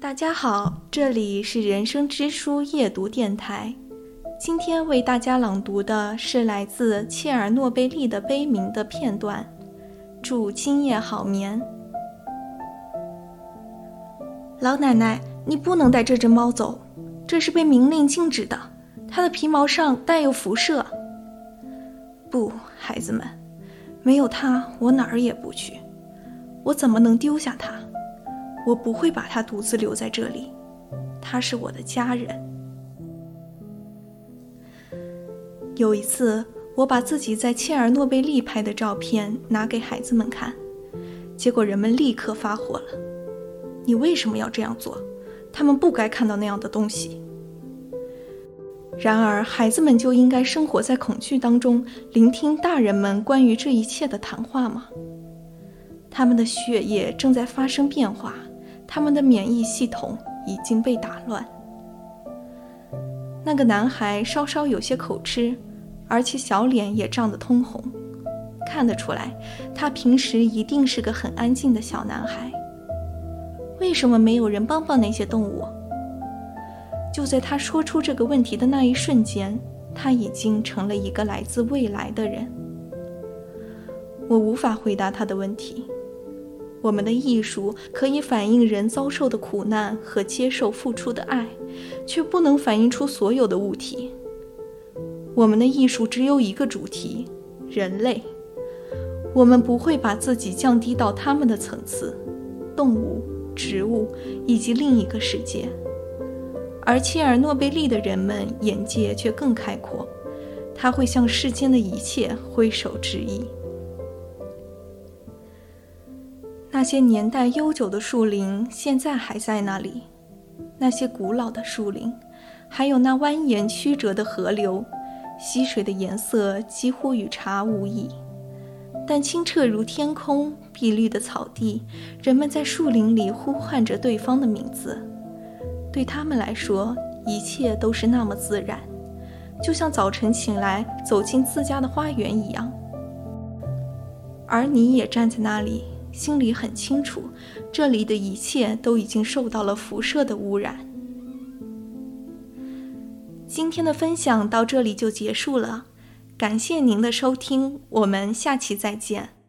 大家好，这里是人生之书夜读电台。今天为大家朗读的是来自切尔诺贝利的悲鸣的片段。祝今夜好眠。老奶奶，你不能带这只猫走，这是被明令禁止的。它的皮毛上带有辐射。不，孩子们，没有它，我哪儿也不去。我怎么能丢下它？我不会把它独自留在这里，他是我的家人。有一次，我把自己在切尔诺贝利拍的照片拿给孩子们看，结果人们立刻发火了：“你为什么要这样做？他们不该看到那样的东西。”然而，孩子们就应该生活在恐惧当中，聆听大人们关于这一切的谈话吗？他们的血液正在发生变化。他们的免疫系统已经被打乱。那个男孩稍稍有些口吃，而且小脸也涨得通红，看得出来，他平时一定是个很安静的小男孩。为什么没有人帮帮那些动物？就在他说出这个问题的那一瞬间，他已经成了一个来自未来的人。我无法回答他的问题。我们的艺术可以反映人遭受的苦难和接受付出的爱，却不能反映出所有的物体。我们的艺术只有一个主题：人类。我们不会把自己降低到他们的层次——动物、植物以及另一个世界。而切尔诺贝利的人们眼界却更开阔，他会向世间的一切挥手致意。那些年代悠久的树林现在还在那里，那些古老的树林，还有那蜿蜒曲折的河流，溪水的颜色几乎与茶无异。但清澈如天空、碧绿的草地，人们在树林里呼唤着对方的名字，对他们来说，一切都是那么自然，就像早晨醒来走进自家的花园一样。而你也站在那里。心里很清楚，这里的一切都已经受到了辐射的污染。今天的分享到这里就结束了，感谢您的收听，我们下期再见。